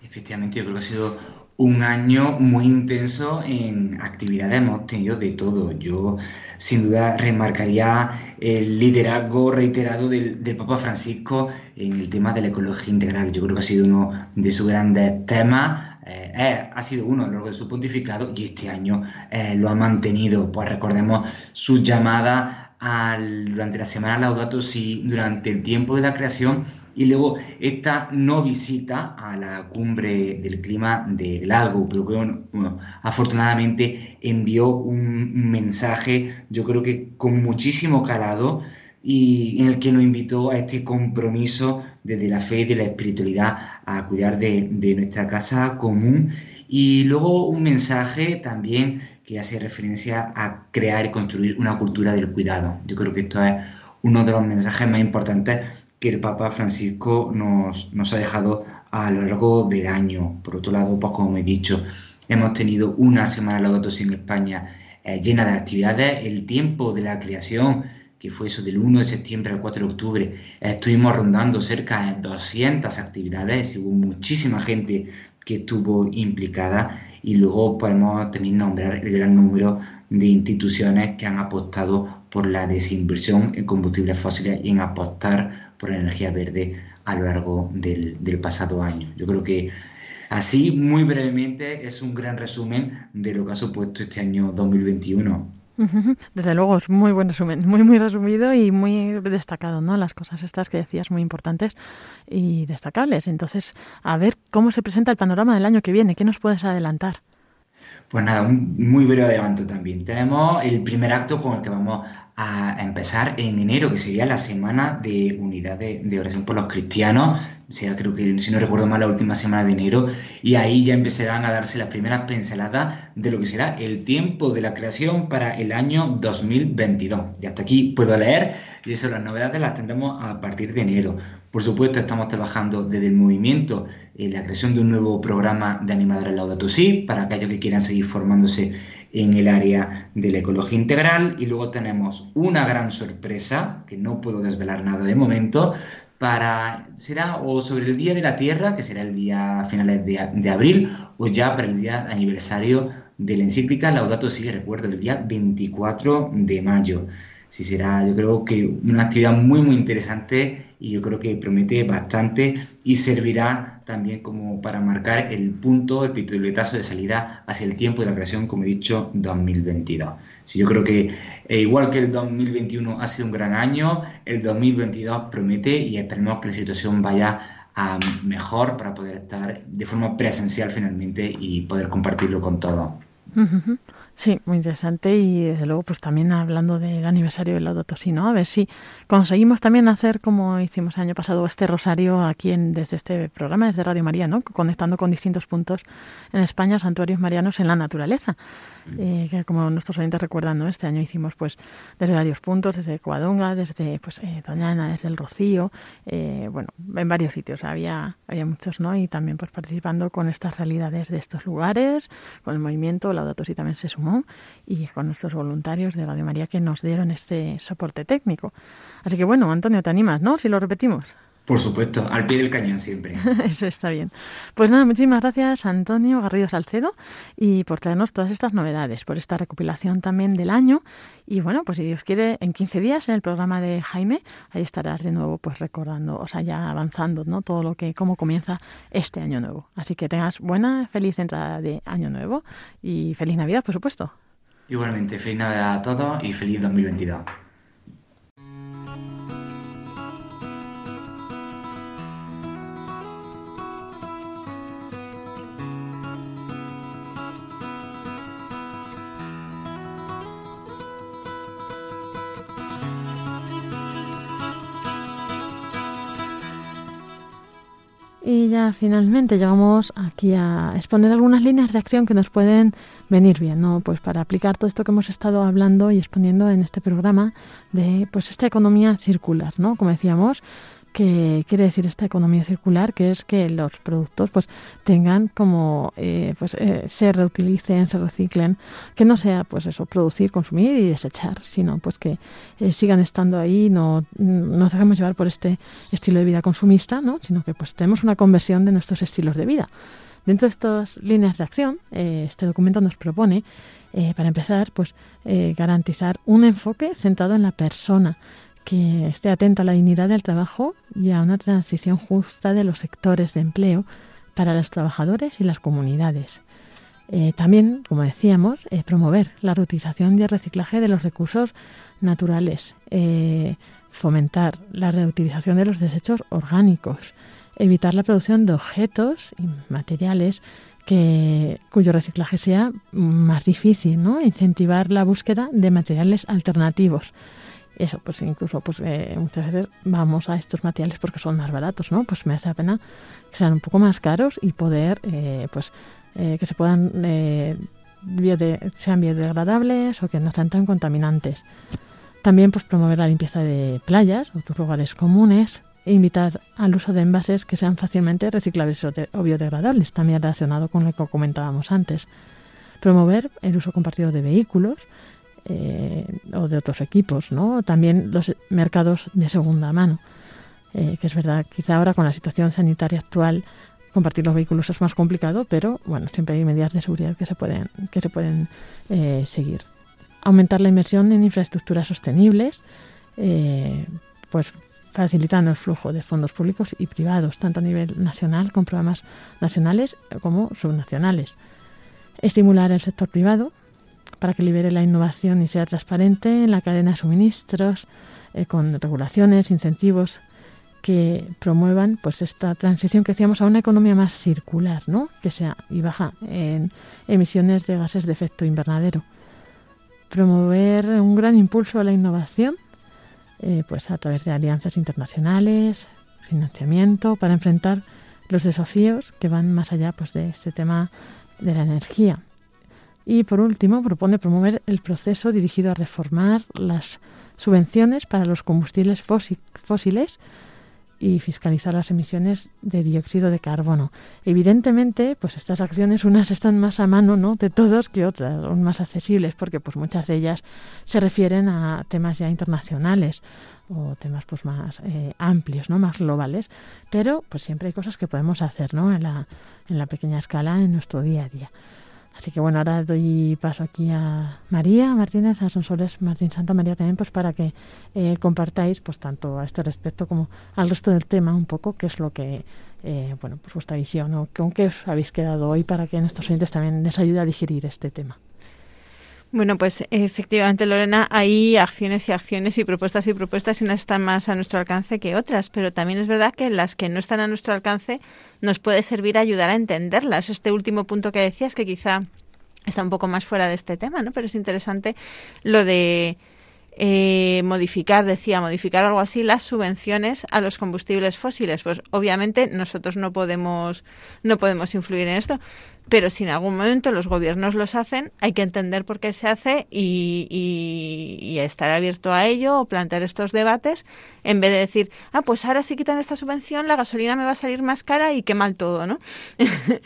Efectivamente, yo creo que ha sido un año muy intenso en actividades, hemos tenido de todo. Yo sin duda remarcaría el liderazgo reiterado del, Papa Francisco en el tema de la ecología integral. Yo creo que ha sido uno de sus grandes temas, eh, ha sido uno a lo largo de su pontificado y este año eh, lo ha mantenido. Pues recordemos su llamada durante la semana Laudato Si, durante el tiempo de la creación y luego esta no visita a la cumbre del clima de Glasgow, pero bueno, afortunadamente envió un mensaje, yo creo que con muchísimo calado, y en el que nos invitó a este compromiso desde la fe y de la espiritualidad a cuidar de nuestra casa común. Y luego un mensaje también que hace referencia a crear y construir una cultura del cuidado. Yo creo que esto es uno de los mensajes más importantes que el Papa Francisco nos, nos ha dejado a lo largo del año. Por otro lado, pues como he dicho, hemos tenido una semana Laudato en España eh, llena de actividades. El tiempo de la creación, que fue eso del 1 de septiembre al 4 de octubre, estuvimos rondando cerca de 200 actividades y hubo muchísima gente que estuvo implicada y luego podemos también nombrar el gran número de instituciones que han apostado por la desinversión en combustibles fósiles y en apostar por energía verde a lo largo del, del pasado año. Yo creo que así, muy brevemente, es un gran resumen de lo que ha supuesto este año 2021. Desde luego, es muy buen resumen, muy, muy resumido y muy destacado, ¿no? Las cosas estas que decías muy importantes y destacables. Entonces, a ver cómo se presenta el panorama del año que viene, ¿qué nos puedes adelantar? Pues nada, un muy breve adelanto también. Tenemos el primer acto con el que vamos a empezar en enero, que sería la semana de unidad de, oración por los cristianos. Sea, creo que, si no recuerdo mal, la última semana de enero. Y ahí ya empezarán a darse las primeras pinceladas de lo que será el tiempo de la creación para el año 2022. Y hasta aquí puedo leer, y eso las novedades las tendremos a partir de enero. Por supuesto, estamos trabajando desde el movimiento en la creación de un nuevo programa de animadores Laudato Si para aquellos que quieran seguir formándose en el área de la ecología integral. Y luego tenemos una gran sorpresa, que no puedo desvelar nada de momento, para será o sobre el Día de la Tierra, que será el día finales de, de abril, o ya para el día aniversario de la encíclica Laudato Si, recuerdo, el día 24 de mayo sí será, yo creo que una actividad muy, muy interesante y yo creo que promete bastante y servirá también como para marcar el punto, el pistoletazo de salida hacia el tiempo de la creación, como he dicho, 2022. Sí, yo creo que eh, igual que el 2021 ha sido un gran año, el 2022 promete y esperemos que la situación vaya a mejor para poder estar de forma presencial finalmente y poder compartirlo con todos. Sí, muy interesante y desde luego pues también hablando del aniversario del Laudato Si, ¿no? A ver si conseguimos también hacer como hicimos el año pasado este rosario aquí en, desde este programa, desde Radio María, ¿no? Conectando con distintos puntos en España, santuarios marianos en la naturaleza. Eh, que como nuestros oyentes recuerdan, ¿no? Este año hicimos pues desde varios puntos, desde Coadonga, desde pues eh, Doñana, desde el Rocío, eh, bueno, en varios sitios había, había muchos, ¿no? Y también pues participando con estas realidades de estos lugares, con el movimiento, Laudato Si también se sumó, y con nuestros voluntarios de Radio María que nos dieron este soporte técnico. Así que bueno, Antonio, ¿te animas, no? Si lo repetimos. Por supuesto, al pie del cañón siempre. Eso está bien. Pues nada, muchísimas gracias Antonio Garrido Salcedo y por traernos todas estas novedades, por esta recopilación también del año. Y bueno, pues si Dios quiere, en 15 días en el programa de Jaime, ahí estarás de nuevo pues recordando, o sea, ya avanzando, ¿no? Todo lo que, cómo comienza este año nuevo. Así que tengas buena, feliz entrada de año nuevo y feliz Navidad, por supuesto. Igualmente, feliz Navidad a todos y feliz 2022. Y ya finalmente llegamos aquí a exponer algunas líneas de acción que nos pueden venir bien, ¿no? Pues para aplicar todo esto que hemos estado hablando y exponiendo en este programa de pues esta economía circular, ¿no? Como decíamos, que quiere decir esta economía circular, que es que los productos pues tengan como eh, pues eh, se reutilicen, se reciclen, que no sea pues eso producir, consumir y desechar, sino pues que eh, sigan estando ahí, no nos dejemos llevar por este estilo de vida consumista, ¿no? sino que pues tenemos una conversión de nuestros estilos de vida. Dentro de estas líneas de acción, este documento nos propone, para empezar, pues garantizar un enfoque centrado en la persona, que esté atento a la dignidad del trabajo y a una transición justa de los sectores de empleo para los trabajadores y las comunidades. Eh, también, como decíamos, eh, promover la reutilización y el reciclaje de los recursos naturales, eh, fomentar la reutilización de los desechos orgánicos, evitar la producción de objetos y materiales cuyo reciclaje sea más difícil, ¿no? incentivar la búsqueda de materiales alternativos eso, pues incluso pues eh, muchas veces vamos a estos materiales porque son más baratos, ¿no? Pues me hace la pena que sean un poco más caros y poder, eh, pues, eh, que se puedan, sean biodegradables o que no sean tan contaminantes. También, pues, promover la limpieza de playas, otros lugares comunes, e invitar al uso de envases que sean fácilmente reciclables o biodegradables, también relacionado con lo que comentábamos antes. Promover el uso compartido de vehículos, eh, o de otros equipos, ¿no? También los mercados de segunda mano, eh, que es verdad, quizá ahora con la situación sanitaria actual compartir los vehículos es más complicado, pero bueno, siempre hay medidas de seguridad que se pueden, que se pueden eh, seguir. Aumentar la inversión en infraestructuras sostenibles, pues facilitando el flujo de fondos públicos y privados, tanto a nivel nacional, con programas nacionales como subnacionales. Estimular el sector privado, para que libere la innovación y sea transparente en la cadena de suministros, eh, con regulaciones, incentivos que promuevan pues esta transición que decíamos a una economía más circular, ¿no? que sea y baja en emisiones de gases de efecto invernadero. Promover un gran impulso a la innovación, eh, pues a través de alianzas internacionales, financiamiento para enfrentar los desafíos que van más allá pues de este tema de la energía. Y por último, propone promover el proceso dirigido a reformar las subvenciones para los combustibles fósiles y fiscalizar las emisiones de dióxido de carbono. Evidentemente, pues estas acciones unas están más a mano, ¿no? de todos que otras, son más accesibles porque pues muchas de ellas se refieren a temas ya internacionales o temas pues más eh, amplios, ¿no? más globales, pero pues siempre hay cosas que podemos hacer, ¿no? en la en la pequeña escala en nuestro día a día. Así que bueno, ahora doy paso aquí a María Martínez, a Sonsoles Martín Santa María también, pues para que eh, compartáis pues tanto a este respecto como al resto del tema un poco, qué es lo que, eh, bueno, pues vuestra visión o con qué os habéis quedado hoy para que nuestros oyentes también les ayude a digerir este tema. Bueno, pues efectivamente, Lorena, hay acciones y acciones y propuestas y propuestas y unas están más a nuestro alcance que otras, pero también es verdad que las que no están a nuestro alcance nos puede servir a ayudar a entenderlas. Este último punto que decías, que quizá está un poco más fuera de este tema, ¿no? Pero es interesante lo de eh, modificar, decía, modificar algo así, las subvenciones a los combustibles fósiles. Pues obviamente nosotros no podemos, no podemos influir en esto, pero si en algún momento los gobiernos los hacen, hay que entender por qué se hace y, estar abierto a ello o plantear estos debates en vez de decir, ah, pues ahora si quitan esta subvención, la gasolina me va a salir más cara y qué mal todo, ¿no?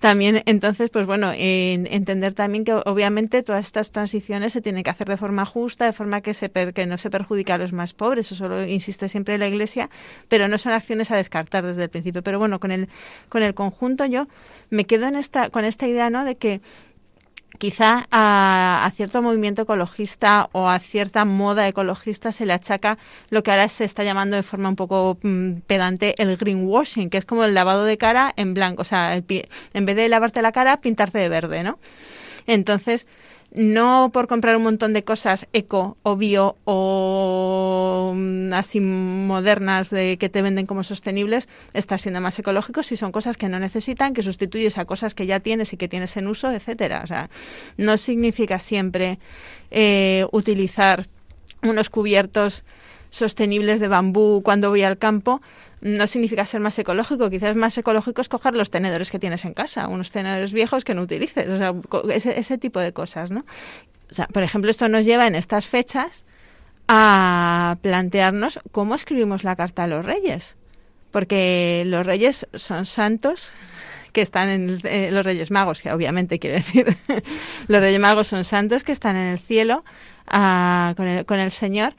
también, entonces, pues bueno, entender también que obviamente todas estas transiciones se tienen que hacer de forma justa, de forma que, se que no se perjudica a los más pobres, eso lo insiste siempre la Iglesia, pero no son acciones a descartar desde el principio. Pero bueno, con el, con el conjunto yo me quedo en esta, con esta idea, ¿no? De que quizá a, cierto movimiento ecologista o a cierta moda ecologista se le achaca lo que ahora se está llamando de forma un poco mm, pedante el greenwashing, que es como el lavado de cara en blanco, o sea, en vez de lavarte la cara, pintarte de verde, ¿no? Entonces, no por comprar un montón de cosas eco o bio o mm, así modernas de que te venden como sostenibles, estás siendo más ecológico si son cosas que no necesitan, que sustituyes a cosas que ya tienes y que tienes en uso, etcétera. O sea, no significa siempre eh, utilizar unos cubiertos sostenibles de bambú cuando voy al campo, no significa ser más ecológico. Quizás más ecológico es coger los tenedores que tienes en casa, unos tenedores viejos que no utilices, o sea, ese, tipo de cosas, ¿no? O sea, por ejemplo, esto nos lleva en estas fechas a plantearnos cómo escribimos la carta a los reyes. Porque los reyes son santos que están en eh, los Reyes Magos, que obviamente quiere decir, los Reyes Magos son santos que están en el cielo ah, con, el, con el Señor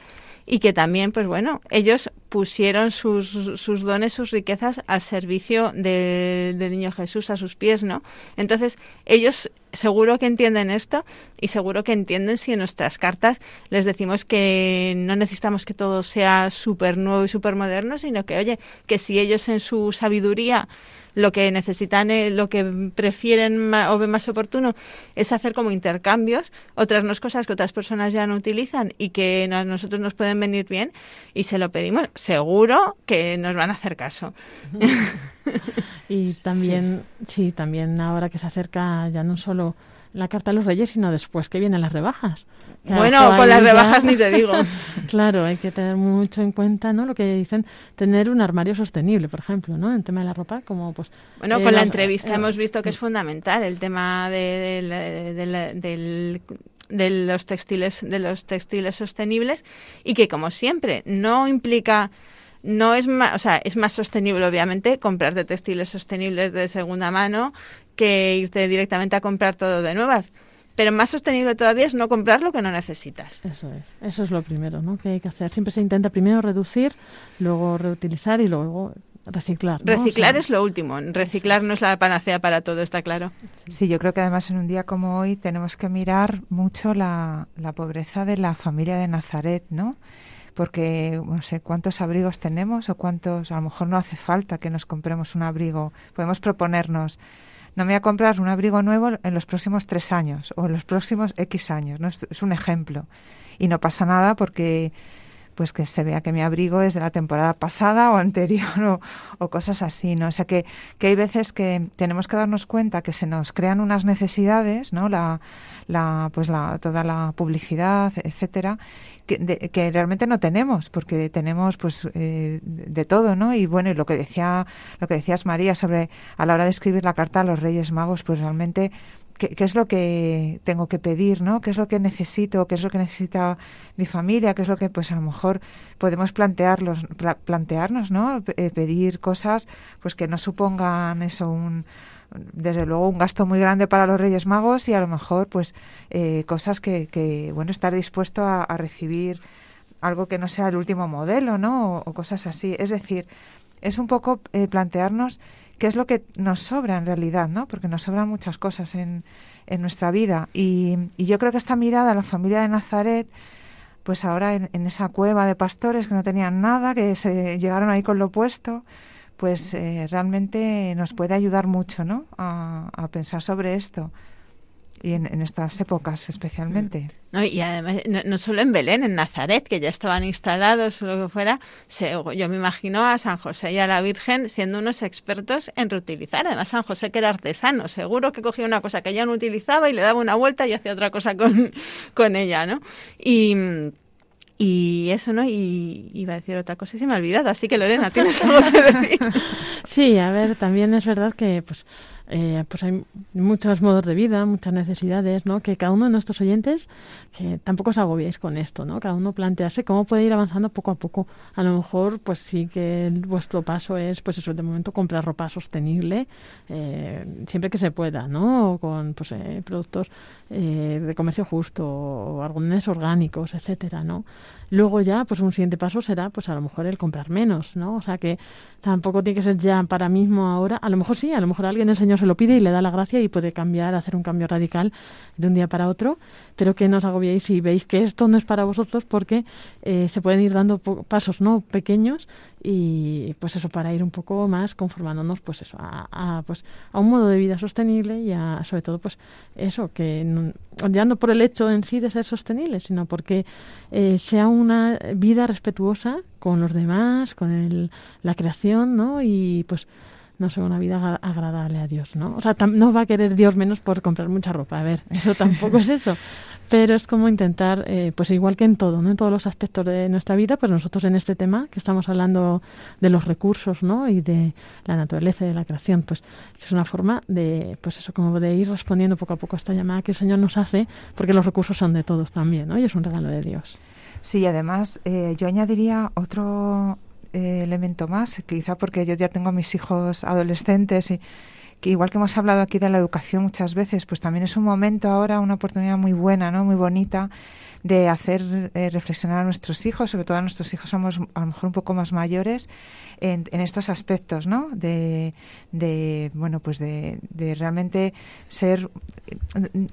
y que también, pues bueno, ellos pusieron sus, sus dones, sus riquezas al servicio del niño Jesús a sus pies, ¿no? Entonces, ellos seguro que entienden esto y seguro que entienden si en nuestras cartas les decimos que no necesitamos que todo sea súper nuevo y súper moderno, sino que, oye, que si ellos en su sabiduría lo que necesitan, eh, lo que prefieren o ven más oportuno es hacer como intercambios, otras no cosas que otras personas ya no utilizan y que a nosotros nos pueden venir bien y se lo pedimos, seguro que nos van a hacer caso. Y también, sí. también ahora que se acerca ya no solo la carta de los reyes, sino después que vienen las rebajas. bueno, con las rebajas ni te digo. claro, hay que tener mucho en cuenta, ¿no? Lo que dicen, tener un armario sostenible, por ejemplo, ¿no? En tema de la ropa, como pues... Bueno, eh, con la, entrevista eh, hemos visto que es fundamental el tema de, de los textiles de los textiles sostenibles y que como siempre no implica no es más, o sea, es más sostenible obviamente comprarte textiles sostenibles de segunda mano que irte directamente a comprar todo de nuevas. Pero más sostenible todavía es no comprar lo que no necesitas. Eso es, eso es lo primero, ¿no? Que hay que hacer. Siempre se intenta primero reducir, luego reutilizar y luego reciclar. Reciclar es lo último. Reciclar no es la panacea para todo, está claro. Sí, yo creo que además en un día como hoy tenemos que mirar mucho la, la pobreza de la familia de Nazaret, ¿no? Porque no sé cuántos abrigos tenemos o cuántos, a lo mejor no hace falta que nos compremos un abrigo. Podemos proponernos, no me voy a comprar un abrigo nuevo en los próximos tres años o en los próximos X años. ¿no? Es, un ejemplo. Y no pasa nada porque pues que se vea que mi abrigo es de la temporada pasada o anterior o, cosas así, ¿no? O sea que, que, hay veces que tenemos que darnos cuenta que se nos crean unas necesidades, ¿no? La, la, pues la, toda la publicidad, etcétera, que, que realmente no tenemos, porque tenemos pues eh, de todo, ¿no? Y bueno, y lo que decía, lo que decías María sobre a la hora de escribir la carta a los Reyes Magos, pues realmente ¿Qué, ¿Qué, es lo que tengo que pedir, ¿no? ¿Qué es lo que necesito? ¿Qué es lo que necesita mi familia? ¿Qué es lo que, pues a lo mejor podemos plantearlos, plantearnos, ¿no? Eh, pedir cosas, pues que no supongan eso un, desde luego un gasto muy grande para los Reyes Magos y a lo mejor pues eh, cosas que, que, bueno estar dispuesto a, recibir algo que no sea el último modelo no o, cosas así es decir es un poco eh, plantearnos qué es lo que nos sobra en realidad no porque nos sobran muchas cosas en, en nuestra vida. Y, y yo creo que esta mirada a la familia de Nazaret pues ahora en, en, esa cueva de pastores que no tenían nada que se llegaron ahí con lo opuesto pues eh, realmente nos puede ayudar mucho ¿no? a, pensar sobre esto y en, estas épocas especialmente. No, y además, no, solo en Belén, en Nazaret, que ya estaban instalados o lo que fuera, yo me imagino a San José y a la Virgen siendo unos expertos en reutilizar. Además, San José que era artesano, seguro que cogía una cosa que ya no utilizaba y le daba una vuelta y hacía otra cosa con, con ella, ¿no? Y y eso, ¿no? Y iba a decir otra cosa y se me ha olvidado. Así que Lorena, ¿tienes algo que decir? Sí, a ver, también es verdad que pues eh, pues hay muchos modos de vida, muchas necesidades, ¿no? Que cada uno de nuestros oyentes, que tampoco os agobiéis con esto, ¿no? Cada uno plantearse cómo puede ir avanzando poco a poco. A lo mejor, pues sí que vuestro paso es, pues eso, de momento comprar ropa sostenible, eh, siempre que se pueda, ¿no? con, pues, eh, productos de comercio justo o algunos orgánicos, etcétera, ¿no? Luego ya, pues un siguiente paso será, pues a lo mejor el comprar menos, ¿no? O sea que tampoco tiene que ser ya para mismo ahora. A lo mejor sí, a lo mejor alguien el Señor se lo pide y le da la gracia y puede cambiar, hacer un cambio radical de un día para otro, pero que no os agobiéis si veis que esto no es para vosotros porque eh, se pueden ir dando pasos no pequeños y pues eso para ir un poco más conformándonos pues eso a, pues a un modo de vida sostenible y a, sobre todo pues eso que ya no por el hecho en sí de ser sostenible sino porque eh, sea una vida respetuosa con los demás con el, la creación no y pues no sé, una vida agradable a Dios, ¿no? O sea, no va a querer Dios menos por comprar mucha ropa, a ver, eso tampoco es eso, pero es como intentar, eh, pues igual que en todo, ¿no? En todos los aspectos de nuestra vida, pues nosotros en este tema que estamos hablando de los recursos, ¿no? Y de la naturaleza y de la creación, pues es una forma de, pues eso, como de ir respondiendo poco a poco a esta llamada que el Señor nos hace, porque los recursos son de todos también, ¿no? Y es un regalo de Dios. Sí, además eh, yo añadiría otro eh, elemento más, quizá porque yo ya tengo a mis hijos adolescentes y que igual que hemos hablado aquí de la educación muchas veces, pues también es un momento ahora, una oportunidad muy buena, ¿no? Muy bonita de hacer eh, reflexionar a nuestros hijos, sobre todo a nuestros hijos somos a lo mejor un poco más mayores, en, estos aspectos, ¿no? De, de bueno, pues de, de, realmente ser,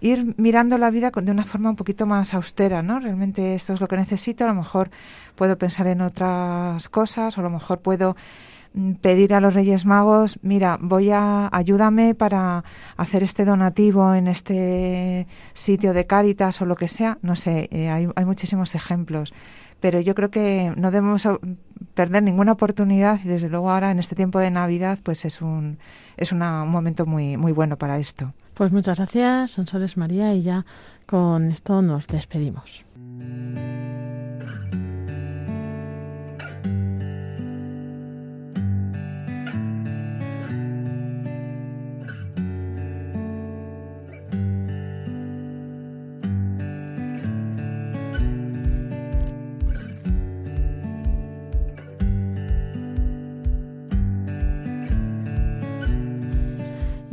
ir mirando la vida de una forma un poquito más austera, ¿no? Realmente esto es lo que necesito, a lo mejor puedo pensar en otras cosas, o a lo mejor puedo pedir a los Reyes Magos, mira, voy a ayúdame para hacer este donativo en este sitio de Cáritas o lo que sea, no sé, eh, hay, hay, muchísimos ejemplos, pero yo creo que no debemos perder ninguna oportunidad y desde luego ahora en este tiempo de Navidad pues es un es un momento muy muy bueno para esto. Pues muchas gracias, Sonsoles María y ya con esto nos despedimos.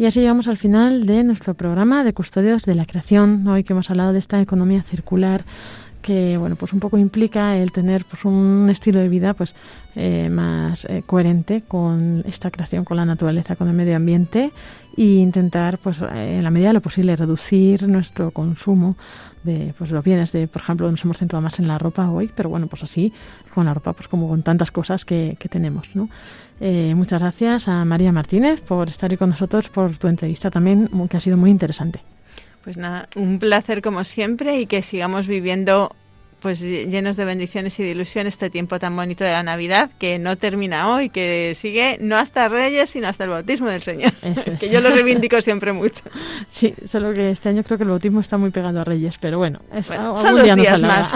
Y así llegamos al final de nuestro programa de Custodios de la Creación. Hoy que hemos hablado de esta economía circular que bueno pues un poco implica el tener pues un estilo de vida pues eh, más eh, coherente con esta creación con la naturaleza con el medio ambiente e intentar pues eh, en la medida de lo posible reducir nuestro consumo de pues los bienes de por ejemplo nos hemos centrado más en la ropa hoy pero bueno pues así con la ropa pues como con tantas cosas que, tenemos ¿no? Eh, muchas gracias a María Martínez por estar hoy con nosotros, por tu entrevista también, que ha sido muy interesante. Pues nada, un placer como siempre y que sigamos viviendo pues llenos de bendiciones y de ilusión este tiempo tan bonito de la Navidad que no termina hoy, que sigue no hasta Reyes, sino hasta el bautismo del Señor, que yo lo reivindico siempre mucho. Sí, solo que este año creo que el bautismo está muy pegado a Reyes, pero bueno, son dos días más.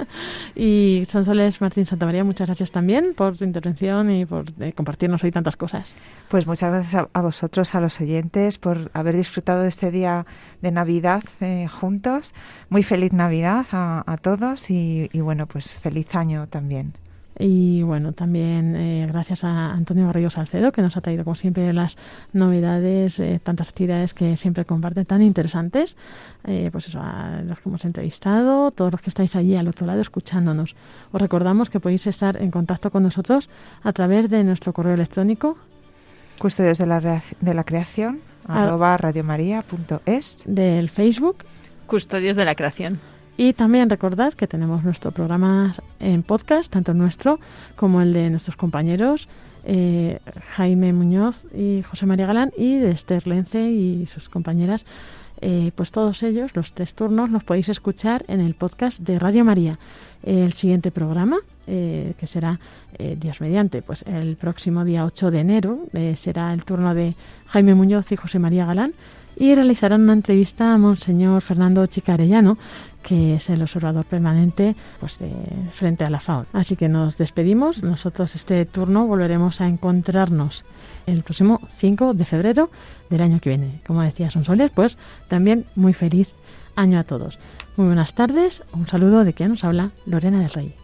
y Sonsoles Martín Santamaría, muchas gracias también por tu intervención y por eh, compartirnos hoy tantas cosas. Pues muchas gracias a, vosotros, a los oyentes, por haber disfrutado de este día de Navidad eh, juntos. Muy feliz Navidad a todos y, bueno, pues feliz año también. Y bueno, también eh, gracias a Antonio Barrio Salcedo, que nos ha traído, como siempre, las novedades, eh, tantas actividades que siempre comparte tan interesantes. Eh, pues eso, a los que hemos entrevistado, todos los que estáis allí al otro lado escuchándonos. Os recordamos que podéis estar en contacto con nosotros a través de nuestro correo electrónico. Custodios de la, de la creación, arroba radiomaria.es. Del Facebook. Custodios de la creación. Y también recordad que tenemos nuestro programa en podcast, tanto nuestro como el de nuestros compañeros eh, Jaime Muñoz y José María Galán y de Esther Lence y sus compañeras. Eh, pues todos ellos, los tres turnos, los podéis escuchar en el podcast de Radio María. El siguiente programa, eh, que será Dios mediante, pues el próximo día 8 de enero, será el turno de Jaime Muñoz y José María Galán y realizarán una entrevista a Monseñor Fernando Chicarellano, que es el observador permanente pues, de, frente a la FAO. Así que nos despedimos. Nosotros este turno volveremos a encontrarnos el próximo 5 de febrero del año que viene. Como decía Sonsoles, pues también muy feliz año a todos. Muy buenas tardes. Un saludo de quien nos habla, Lorena del Rey.